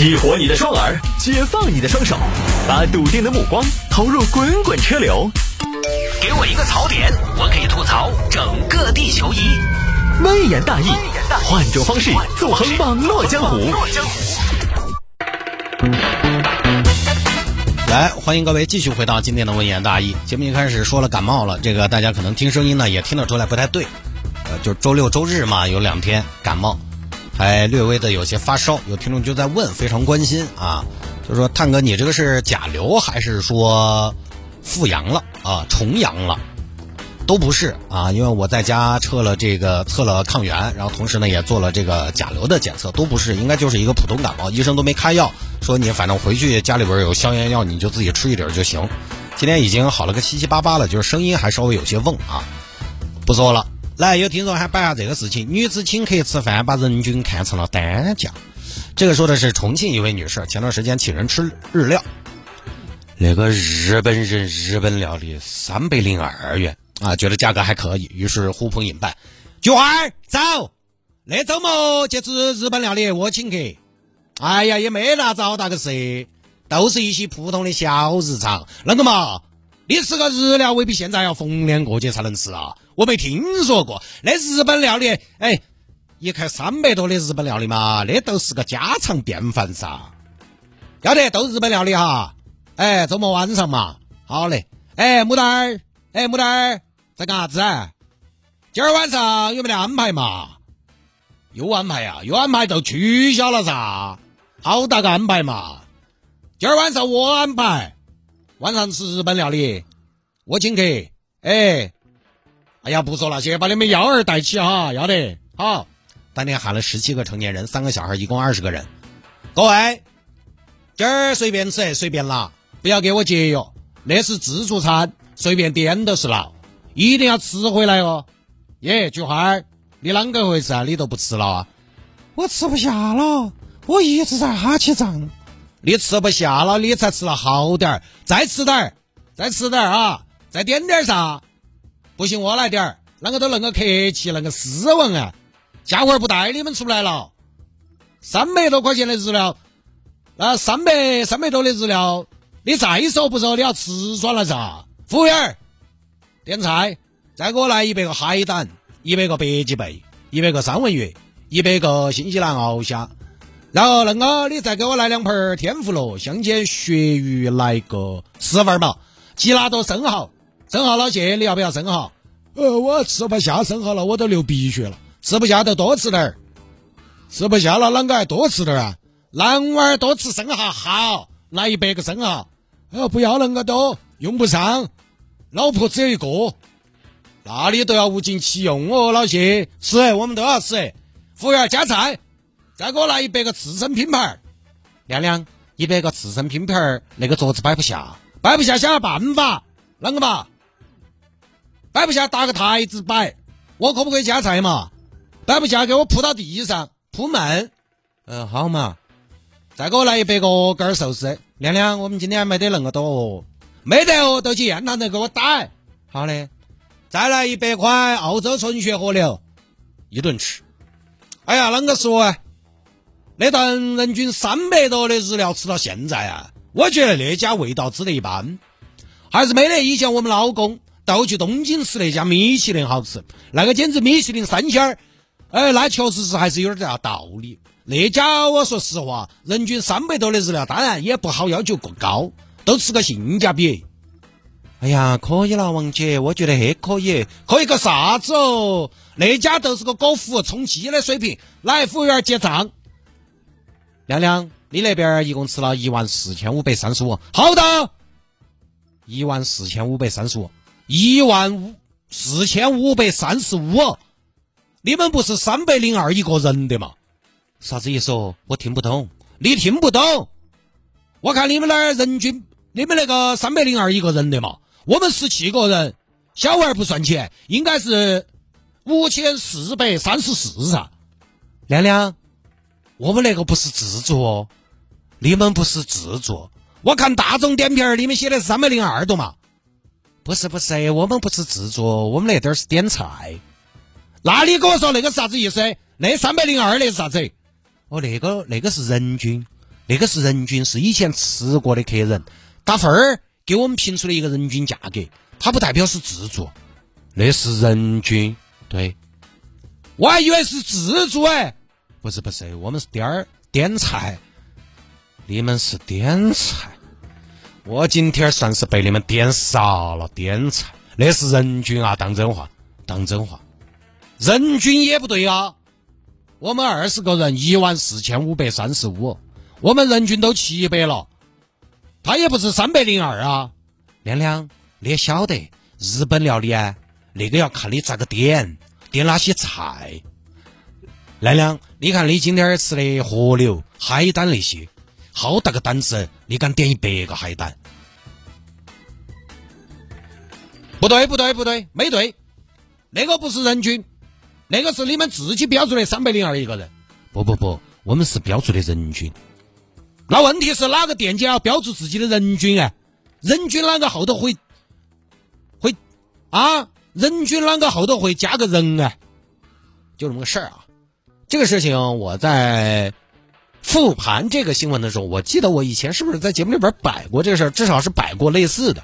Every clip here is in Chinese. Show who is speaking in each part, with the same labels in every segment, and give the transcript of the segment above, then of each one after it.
Speaker 1: 激活你的双耳，解放你的双手，把笃定的目光投入滚滚车流。给我一个槽点，我可以吐槽整个地球仪。微言大义，换种方式纵横网络江湖。
Speaker 2: 来，欢迎各位继续回到今天的微言大义。节目一开始说了感冒了，这个大家可能听声音呢也听得出来不太对。呃，就周六周日嘛，有两天感冒，还略微的有些发烧。有听众就在问，非常关心啊，就说探哥，你这个是甲流还是说复阳了啊？重阳了？都不是啊，因为我在家测了这个测了抗原，然后同时呢也做了这个甲流的检测，都不是，应该就是一个普通感冒，医生都没开药，说你反正回去家里边有消炎药，你就自己吃一点就行。今天已经好了个七七八八了，就是声音还稍微有些瓮啊。不说了，来，有听众还摆下这个事情，女子请客吃饭把人均看成了单价，这个说的是重庆一位女士，前段时间请人吃日料，那个日本人日本料理三百零二元。啊，觉得价格还可以，于是呼朋引伴，菊花儿走，那周末去吃日本料理，我请客。哎呀，也没哪子好大个事，都是一些普通的小日常。啷个嘛？你吃个日料未必现在要逢年过节才能吃啊！我没听说过那日本料理，哎，一看三百多的日本料理嘛，那都是个家常便饭噻。要得，都日本料理哈。哎，周末晚上嘛，好嘞。哎，牡丹儿，哎，牡丹儿。在干啥子啊？今儿晚上有没得安排嘛？有安排呀？有安排就取消了噻？好大个安排嘛？今儿晚上我安排，晚上吃日本料理，我请客。哎，哎呀，不说那些把你们幺儿带起哈，要得。好，当天喊了十七个成年人，三个小孩，一共二十个人。各位，今儿随便吃，随便拿，不要给我节约。那是自助餐，随便点都是拿。一定要吃回来哦！耶，菊花儿，你啷个回事啊？你都不吃了啊？
Speaker 3: 我吃不下了，我一直在哈气胀。
Speaker 2: 你吃不下了，你才吃了好点儿，再吃点儿，再吃点儿啊！再点点儿啥？不行，我来点儿。啷个都恁个客气，恁个斯文啊！下回不带你们出来了。三百多块钱的日料，那三百三百多的日料，你再说不说？你要吃爽了噻，服务员。点菜，再给我来一百个海胆，一百个白吉贝，一百个三文鱼，一百个新西兰鳌虾，然后恁个你再给我来两盆天妇罗香煎鳕鱼，来个十份嘛，吉拉多生蚝，生蚝老谢，你要不要生蚝？
Speaker 3: 呃，我吃不下生蚝了，我都流鼻血了，
Speaker 2: 吃不下就多吃点儿，
Speaker 3: 吃不下了啷个还多吃点儿啊？
Speaker 2: 男娃儿多吃生蚝好，来一百个生蚝，
Speaker 3: 呃，不要恁个多，用不上。老婆只有一个，
Speaker 2: 那你都要物尽其用哦，老谢，吃我们都要吃。服务员加菜，再给我来一百个刺身拼盘。亮亮，一百个刺身拼盘，那个桌子摆不下，摆不下想个办法，啷个嘛？摆不下搭个台子摆，我可不可以加菜嘛？摆不下给我铺到地上铺闷。嗯，好嘛。再给我来一百个鹅肝寿司。亮亮，我们今天没得恁个多哦。没得哦，都去宴堂头给我逮。好嘞，再来一百块澳洲纯血河流，一顿吃。哎呀，啷个说啊？那顿人均三百多的日料吃到现在啊，我觉得那家味道只得一般，还是没得以前我们老公带我去东京吃那家米其林好吃。那个简直米其林三星儿，哎，那确实是还是有点大道理。那家我说实话，人均三百多的日料，当然也不好要求过高。都吃个性价比，
Speaker 3: 哎呀，可以了，王姐，我觉得还可以，
Speaker 2: 可以个啥子哦？那家都是个果腹充饥的水平。来，服务员结账。亮亮，你那边一共吃了一万四千五百三十五。好的，一万四千五百三十五，一万五四千五百三十五。你们不是三百零二一个人的吗？
Speaker 3: 啥子意思？哦？我听不懂。
Speaker 2: 你听不懂？我看你们那儿人均。你们那个三百零二一个人的嘛，我们十七个人，小娃儿不算钱，应该是五千四百三十四噻。
Speaker 3: 亮亮，我们那个不是自助哦，你们不是自助。
Speaker 2: 我看大众点评儿你们写的是三百零二多嘛？
Speaker 3: 不是不是，我们不是自助，我们那点儿是点菜。
Speaker 2: 那你跟我说那个是啥子意思？那三百零二那是啥子？
Speaker 3: 哦，那个那个是人均。
Speaker 2: 那个是人均，是以前吃过的客人打分儿给我们评出的一个人均价格，它不代表是自助，那是人均。对，我还以为是自助哎，不是不是，我们是点儿点菜，你们是点菜。我今天算是被你们点傻了，点菜那是人均啊，当真话，当真话，人均也不对啊。我们二十个人一万四千五百三十五，我们人均都七百了，他也不是三百零二啊。亮亮，你也晓得日本料理啊，那个要看你咋个点，点哪些菜。亮亮，你看你今天吃的河牛、海胆那些。好大个胆子！你敢点一百个海胆？不对，不对，不对，没对，那个不是人均，那个是你们自己标注的三百零二一个人。不不不，我们是标注的人均。那问题是哪个店家要标注自己的人均啊？人均啷个后头会会啊？人均啷个后头会加个人啊？就这么个事儿啊！这个事情我在。复盘这个新闻的时候，我记得我以前是不是在节目里边摆过这个事儿？至少是摆过类似的，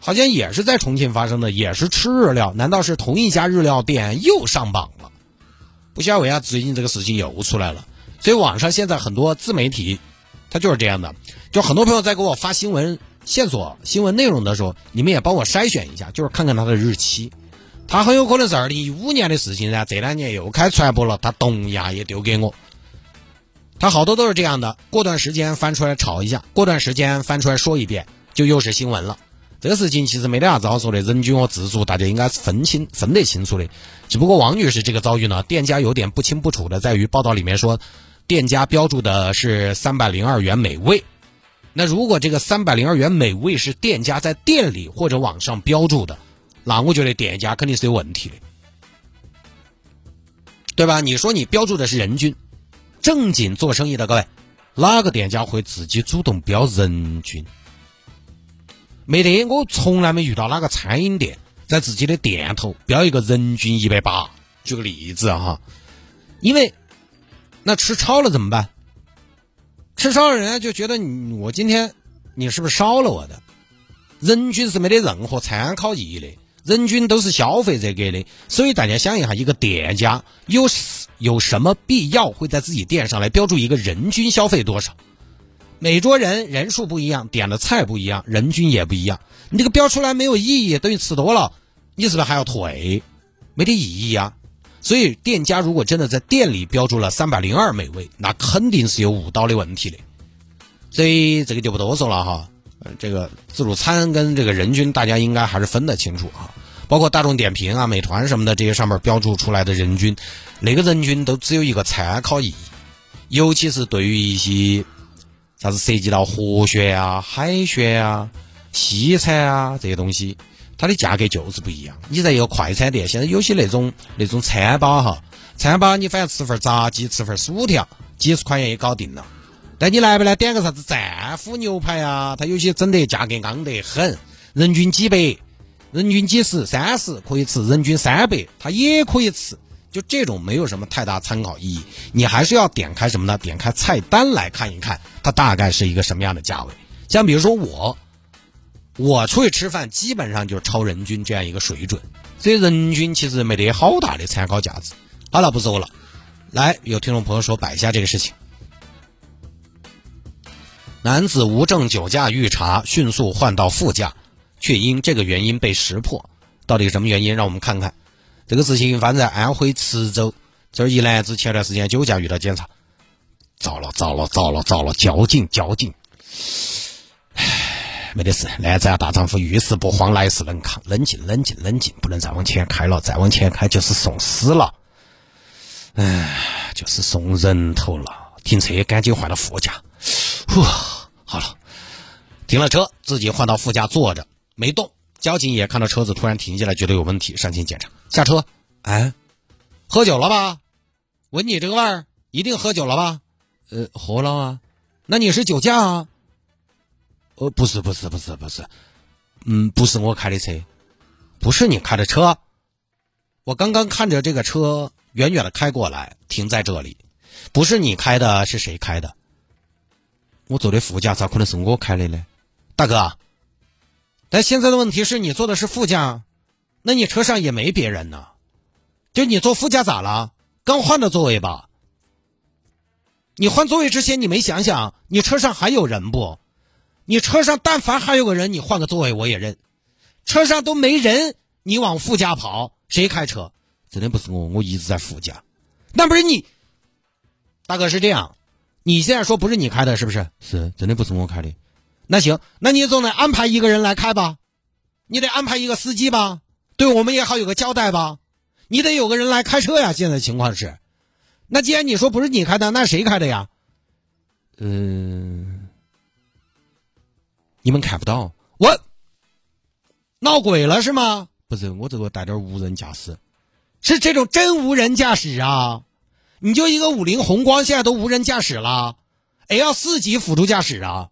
Speaker 2: 好像也是在重庆发生的，也是吃日料。难道是同一家日料店又上榜了？不晓得为啥最近这个事情又出来了。所以网上现在很多自媒体，他就是这样的，就很多朋友在给我发新闻线索、新闻内容的时候，你们也帮我筛选一下，就是看看它的日期。他很有可能是二零一五年的事情，噻这两年又开传播了，他东亚也丢给我。他好多都是这样的，过段时间翻出来炒一下，过段时间翻出来说一遍，就又是新闻了。这个事情其实没得啥子好说的，人均和自助大家应该是分清、分得清楚的。只不过王女士这个遭遇呢，店家有点不清不楚的，在于报道里面说，店家标注的是三百零二元每位。那如果这个三百零二元每位是店家在店里或者网上标注的，那我觉得店家肯定是有问题的，对吧？你说你标注的是人均。正经做生意的各位，哪个店家会自己主动标人均？没得，我从来没遇到哪个餐饮店在自己的店头标一个人均一百八。举个例子哈，因为那吃超了怎么办？吃超了人家就觉得你我今天你是不是少了我的？人均是没得任何参考意义的。人均都是消费者给的，所以大家想一下，一个店家有有什么必要会在自己店上来标注一个人均消费多少？每桌人人数不一样，点的菜不一样，人均也不一样。你这个标出来没有意义，等于吃多了，你是不是还要退？没得意义啊！所以店家如果真的在店里标注了三百零二美味，那肯定是有误导的问题的。所以这个就不多说了哈。这个自助餐跟这个人均，大家应该还是分得清楚啊。包括大众点评啊、美团什么的这些上面标注出来的人均，那个人均都只有一个参考意义。尤其是对于一些啥子涉及到活血啊、海鲜啊、西餐啊这些东西，它的价格就是不一样。你在一个快餐店，现在有些那种那种餐吧哈，餐吧你反正吃份炸鸡、吃份薯条，几十块钱也搞定了。但你来不来点个啥子战斧牛排啊？他有些整得价格昂得很，人均几百，人均几十、三十可以吃，人均三百他也可以吃。就这种没有什么太大参考意义，你还是要点开什么呢？点开菜单来看一看，它大概是一个什么样的价位。像比如说我，我出去吃饭基本上就是超人均这样一个水准，所以人均其实没得好大的参考价值。好了，不说了。来，有听众朋友说摆下这个事情。男子无证酒驾遇查，迅速换到副驾，却因这个原因被识破。到底什么原因？让我们看看。这个事情发生在安徽池州，这儿一男子前段时间酒驾遇到检查，糟了糟了糟了糟了！交警交警，唉，没得事，男子啊大丈夫遇事不慌，来事能扛，冷静冷静冷静，不能再往前开了，再往前开就是送死了，唉，就是送人头了。停车，赶紧换了副驾，呼。好了，停了车，自己换到副驾坐着，没动。交警也看到车子突然停下来，觉得有问题，上前检查。下车，哎，喝酒了吧？闻你这个味儿，一定喝酒了吧？呃，喝了啊。那你是酒驾啊？呃，不是，不是，不是，不是。嗯，不是我开的车，不是你开的车。我刚刚看着这个车远远的开过来，停在这里，不是你开的，是谁开的？
Speaker 3: 我坐的副驾，咋可能是我开的呢？
Speaker 2: 大哥，但现在的问题是你坐的是副驾，那你车上也没别人呢，就你坐副驾咋了？刚换的座位吧？你换座位之前，你没想想你车上还有人不？你车上但凡还有个人，你换个座位我也认。车上都没人，你往副驾跑，谁开车？
Speaker 3: 真的不是我，我一直在副驾。
Speaker 2: 那不是你，大哥是这样，你现在说不是你开的，是不是？
Speaker 3: 是，真的不是我开的。
Speaker 2: 那行，那你总得安排一个人来开吧，你得安排一个司机吧，对我们也好有个交代吧。你得有个人来开车呀。现在情况是，那既然你说不是你开的，那谁开的呀？
Speaker 3: 嗯，你们看不到
Speaker 2: 我。闹鬼了是吗？
Speaker 3: 不是，我这个带点无人驾驶，
Speaker 2: 是这种真无人驾驶啊！你就一个五菱宏光，现在都无人驾驶了，L 四级辅助驾驶啊！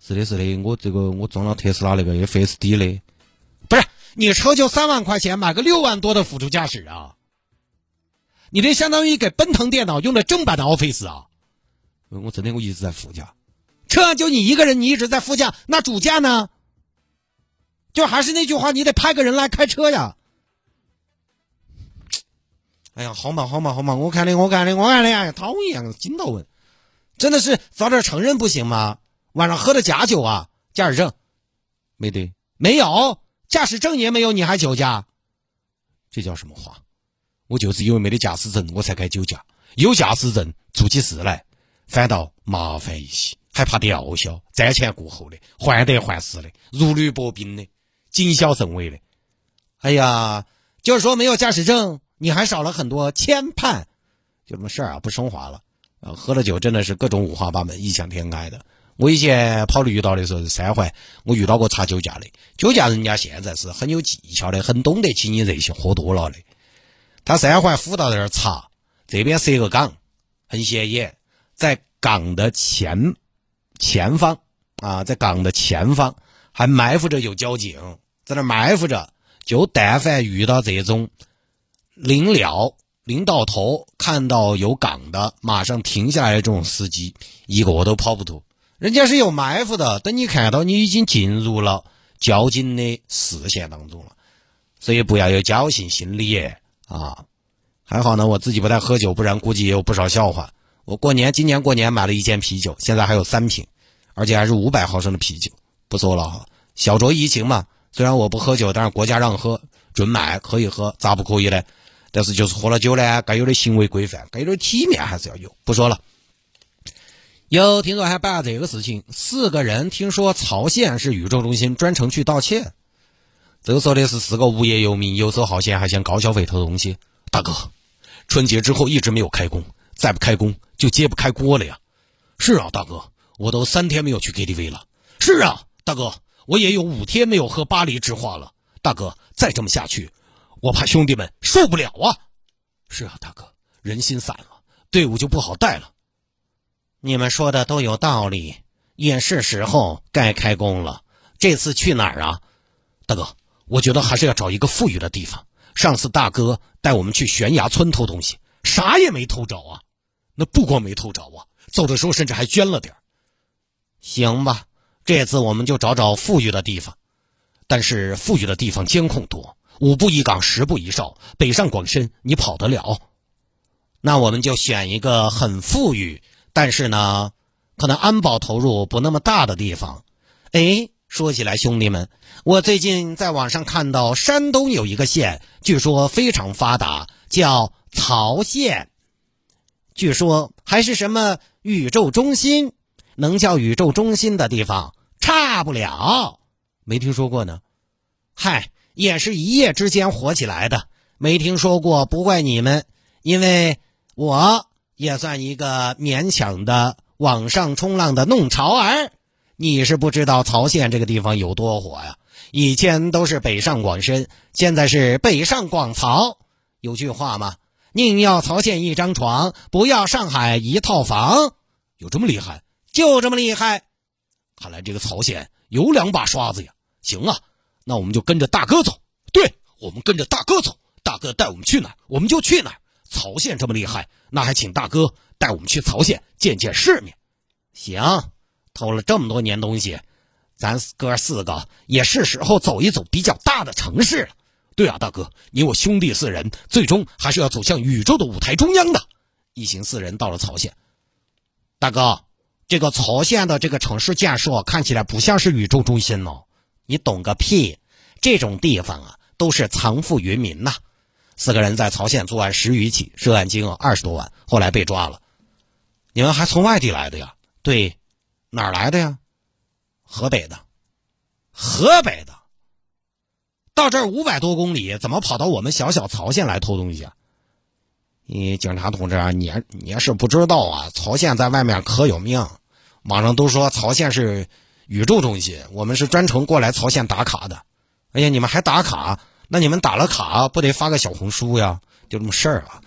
Speaker 3: 是的，是的，我这个我装了特斯拉那个 FSD 的，
Speaker 2: 不是你车就三万块钱买个六万多的辅助驾驶啊！你这相当于给奔腾电脑用的正版的 Office 啊！
Speaker 3: 我真的我一直在副驾，
Speaker 2: 车上就你一个人，你一直在副驾，那主驾呢？就还是那句话，你得派个人来开车呀。哎呀，好嘛好嘛好嘛，我看的我看的我看的，哎呀，讨厌，紧到问，真的是早点承认不行吗？晚上喝的假酒啊？驾驶证
Speaker 3: 没得，
Speaker 2: 没有驾驶证也没有，你还酒驾？
Speaker 3: 这叫什么话？我就是因为没得驾驶证，我才开酒驾。有驾驶证做起事来反倒麻烦一些，还怕吊销，瞻前顾后的，患得患失的，如履薄冰的。谨小慎微的，
Speaker 2: 哎呀，就是说没有驾驶证，你还少了很多牵绊，就这么事儿啊，不升华了。啊，喝了酒真的是各种五花八门、异想天开的。我以前跑绿道的时候三环，我遇到过查酒驾的，酒驾人家现在是很有技巧的，很懂得起你这些喝多了的。他三环辅道在那儿查，这边设个岗，很显眼，在岗的前前方啊，在岗的前方还埋伏着有交警。在那埋伏着，就但凡遇到这种临了、临到头，看到有岗的，马上停下来的这种司机，一个都跑不脱。人家是有埋伏的，等你看到你已经进入了交警的视线当中了，所以不要有侥幸心理啊！还好呢，我自己不太喝酒，不然估计也有不少笑话。我过年今年过年买了一件啤酒，现在还有三瓶，而且还是五百毫升的啤酒。不说了哈，小酌怡情嘛。虽然我不喝酒，但是国家让喝，准买可以喝，咋不可以呢？但是就是喝了酒呢，该有的行为规范，该有的体面还是要有。不说了。有听说还办了这个事情，四个人听说曹县是宇宙中心，专程去道歉。这个说的是四个无业游民游手好闲，还想高消费偷东西。大哥，春节之后一直没有开工，再不开工就揭不开锅了呀。是啊，大哥，我都三天没有去 KTV 了。是啊，大哥。我也有五天没有喝巴黎之花了，大哥，再这么下去，我怕兄弟们受不了啊！是啊，大哥，人心散了，队伍就不好带了。你们说的都有道理，也是时候该开工了。这次去哪儿啊？大哥，我觉得还是要找一个富裕的地方。上次大哥带我们去悬崖村偷东西，啥也没偷着啊。那不光没偷着啊，走的时候甚至还捐了点行吧。这次我们就找找富裕的地方，但是富裕的地方监控多，五步一岗，十步一哨，北上广深你跑得了？那我们就选一个很富裕，但是呢，可能安保投入不那么大的地方。哎，说起来，兄弟们，我最近在网上看到山东有一个县，据说非常发达，叫曹县，据说还是什么宇宙中心。能叫宇宙中心的地方差不了，没听说过呢。嗨，也是一夜之间火起来的，没听说过不怪你们，因为我也算一个勉强的网上冲浪的弄潮儿。你是不知道曹县这个地方有多火呀？以前都是北上广深，现在是北上广曹。有句话嘛，宁要曹县一张床，不要上海一套房。有这么厉害？就这么厉害，看来这个曹县有两把刷子呀！行啊，那我们就跟着大哥走。对，我们跟着大哥走，大哥带我们去哪，我们就去哪。曹县这么厉害，那还请大哥带我们去曹县见见世面。行，偷了这么多年东西，咱哥四个也是时候走一走比较大的城市了。对啊，大哥，你我兄弟四人，最终还是要走向宇宙的舞台中央的。一行四人到了曹县，大哥，这个曹县的这个城市建设看起来不像是宇宙中心哦。你懂个屁！这种地方啊，都是藏富于民呐。四个人在曹县作案十余起，涉案金额二十多万，后来被抓了。你们还从外地来的呀？对，哪儿来的呀？河北的，河北的。到这儿五百多公里，怎么跑到我们小小曹县来偷东西啊？你警察同志啊，你你要是不知道啊，曹县在外面可有名，网上都说曹县是宇宙中心，我们是专程过来曹县打卡的。哎呀，你们还打卡？那你们打了卡不得发个小红书呀？就这么事儿啊，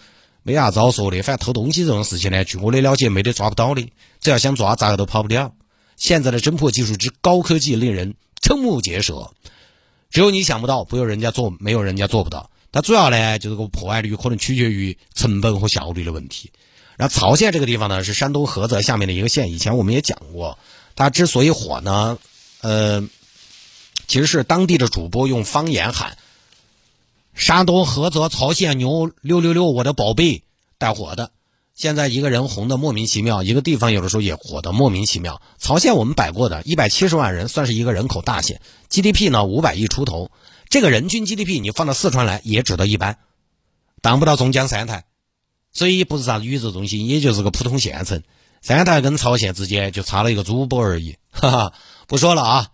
Speaker 2: 没啥早说的。反正偷东西这种事情呢，据我的了解，没得抓不到的，只要想抓，咋个都跑不掉。现在的侦破技术之高科技，令人瞠目结舌。只有你想不到，不有人家做，没有人家做不到。它主要呢，就是个破案率可能取决于成本和效率的问题。然后曹县这个地方呢，是山东菏泽下面的一个县，以前我们也讲过。它之所以火呢，呃，其实是当地的主播用方言喊“山东菏泽曹县牛六六六，我的宝贝”带火的。现在一个人红的莫名其妙，一个地方有的时候也火的莫名其妙。曹县我们摆过的，一百七十万人，算是一个人口大县，GDP 呢五百亿出头。这个人均 GDP 你放到四川来也只得一般，当不到中江三台，所以不是啥子宇宙中心，也就是个普通县城。三台跟朝鲜之间就差了一个主播而已，哈哈，不说了啊。